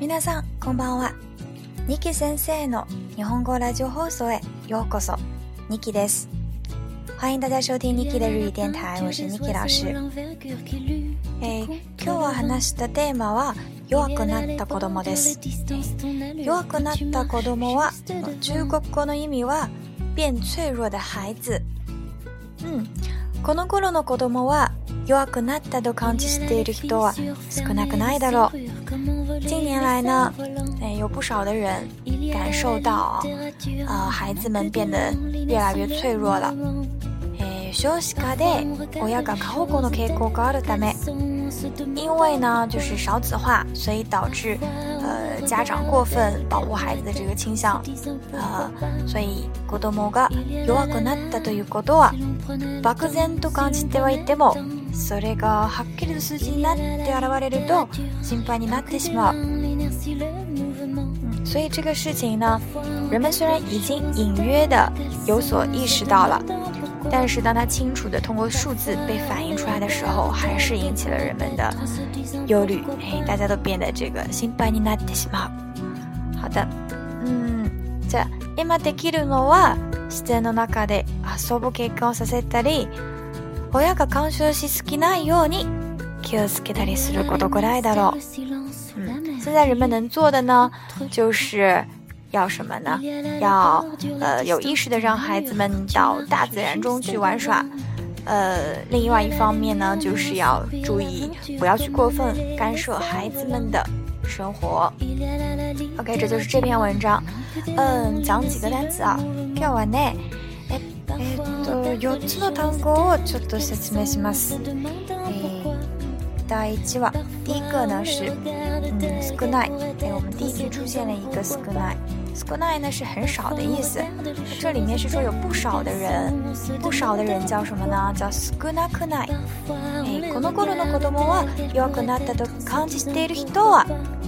皆さんこんばんはニキ先生の日本語ラジオ放送へようこそニキです欢迎大家收听 Niki 的日语电台，我是 Niki 老师。今日は話したテーマは弱くなった子供です。弱くなった子供は中国語の意味は变脆弱的孩子。うん、この頃の子供は弱くなったと感じている人は少なくないだろう。原来呢，哎，有不少的人感受到啊，呃，孩子们变得越来越脆弱了。哎，我要搞烤火锅都可以过高的大妹，因为呢就是少子化，所以导致呃家长过分保护孩子的这个倾向，呃，所以过多某个有我过那大对于过多啊，目前都感觉有一点么。それがはっきりと数字になって現れると心配になってしまう、嗯、所以这个事情呢，人们虽然已经隐约的有所意识到了，但是当它清楚的通过数字被反映出来的时候，还是引起了人们的忧虑。哎，大家都变得这个心配になってしまう。好的，嗯，じゃ今できるのは自然の中で遊ぶ結婚をさせたり。親が干渉し好きなようにをつけたりすることがらいだろう。現在人们能做的呢，就是要什么呢？要呃有意识的让孩子们到大自然中去玩耍。呃，另外一方面呢，就是要注意不要去过分干涉孩子们的生活。OK，这就是这篇文章。嗯，讲几个单词啊。今日はね。と4つの単語をちょっと説明します。えー、第1話、第一个呢是嗯少ない。哎，我们第一句出现了一个少ない。少ない呢是很少的意思，这里面是说有不少的人，不少的人叫什么呢？叫少なくない。哎，この頃の子供は弱くなったと感じている人は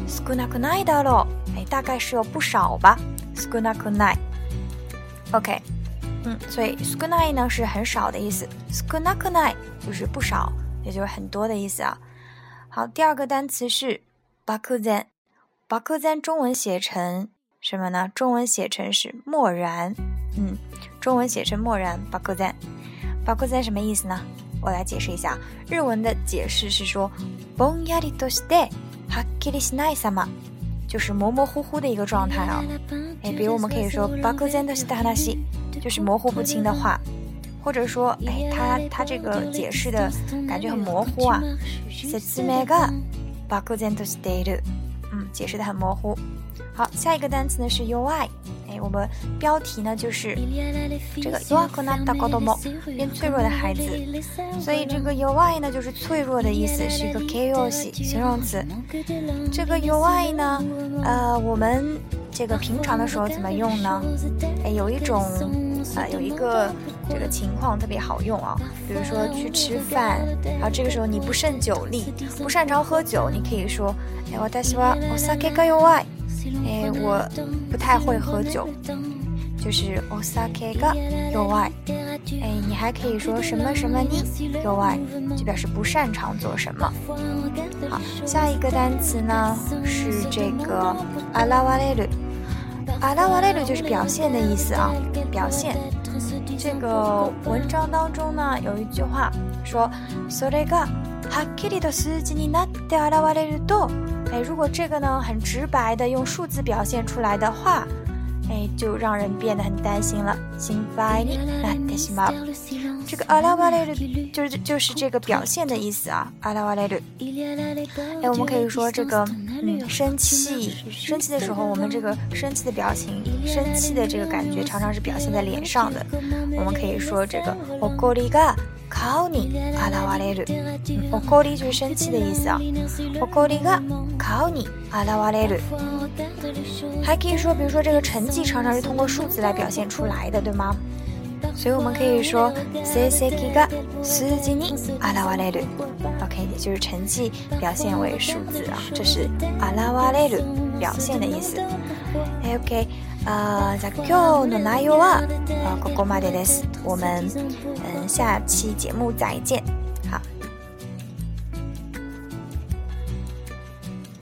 少なくないだろう。哎，大概是有不少吧。少なくない。OK。嗯，所以少ない呢是很少的意思，少なくない就是不少，也就是很多的意思啊。好，第二个单词是バクザン，バ z e n 中文写成什么呢？中文写成是漠然，嗯，中文写成漠然バクザン，バ z e n 什么意思呢？我来解释一下，日文的解释是说、ボンヤリとして、ハッキリしないさま。就是模模糊糊的一个状态啊。哎，比如我们可以说 “buckles a n e s t a 就是模糊不清的话，或者说，哎，他他这个解释的感觉很模糊啊 s e s m e g a buckles n e a 嗯，解释的很模糊。好，下一个单词呢是 U I，哎，我们标题呢就是这个 U I 变脆弱的孩子，所以这个 U I 呢就是脆弱的意思，是一个 o 形容词。这个 U I 呢，呃，我们这个平常的时候怎么用呢？哎，有一种啊，有一个这个情况特别好用啊，比如说去吃饭，然后这个时候你不胜酒力，不擅长喝酒，你可以说哎，我大喜欢我 sake U I。诶，我不太会喝酒，就是 Osaka yo i。诶，你还可以说什么什么呢 yo i，就表示不擅长做什么。好，下一个单词呢是这个阿拉瓦列鲁，阿拉瓦列鲁就是表现的意思啊，表现。这个文章当中呢有一句话说，s o r e ga。哈基里多斯吉尼纳德阿拉瓦雷鲁多，哎，如果这个呢很直白的用数字表现出来的话，哎，就让人变得很担心了。辛巴尼，哎，担心吗？这个阿拉瓦雷鲁就是就是这个表现的意思啊，阿拉瓦雷鲁。哎，我们可以说这个嗯，生气，生气的时候，我们这个生气的表情、生气的这个感觉，常常是表现在脸上的。我们可以说这个我够了一个。顔に現れる。怒り十センチ意いい怒りが顔に現れる。还可以说，比如说这个成绩常常是通过数字来表现出来的，对吗？所以我们可以说，成績が数字に現われる。OK，也就是成绩表现为数字啊，这是“現われる”表现的意思。OK。啊，じゃ今日の内容はここまでです。我们嗯，下期节目再见。